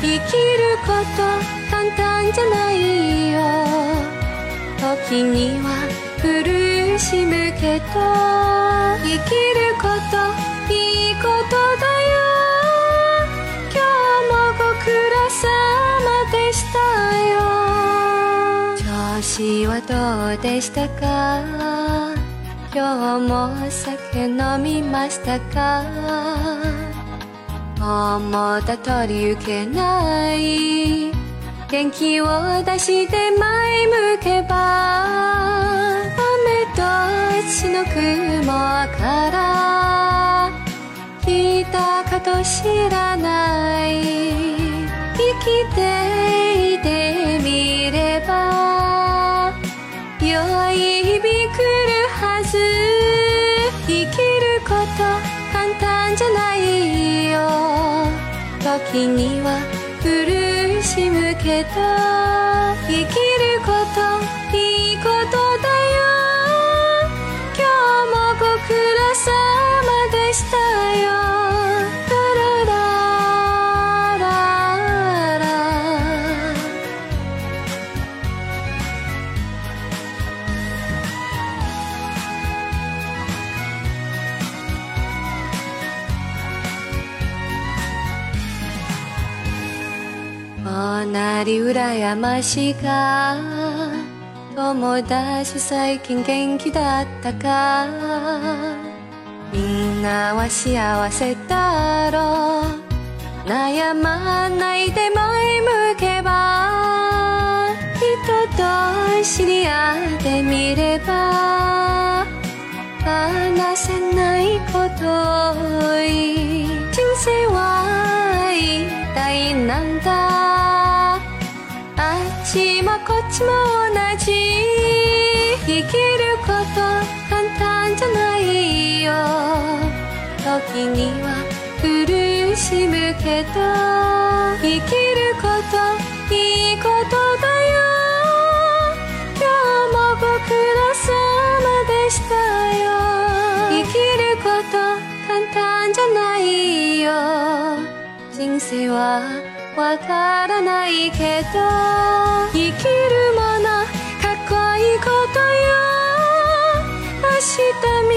生きること簡単じゃないよ。時には苦しむけど生きることいいことだよ。今日もご苦労様でしたよ。調子はどうでしたか？今日も酒飲みましたか？思った通り受けない。元気を出して前向けば雨と血の雲から来たかと知らない。生きていて時には苦しむけど生きることいいこと隣羨ましが友達最近元気だったか？みんなは幸せだろ？う悩まないで前向けば？人と知り合ってみれば？話せないこと多い。人生は一体なんだ？こっちも同じ。生きること簡単じゃないよ。時には苦しむけど生きることいいことだよ。今日もご苦労様でしたよ。生きること簡単じゃないよ。人生はわからないけど。明日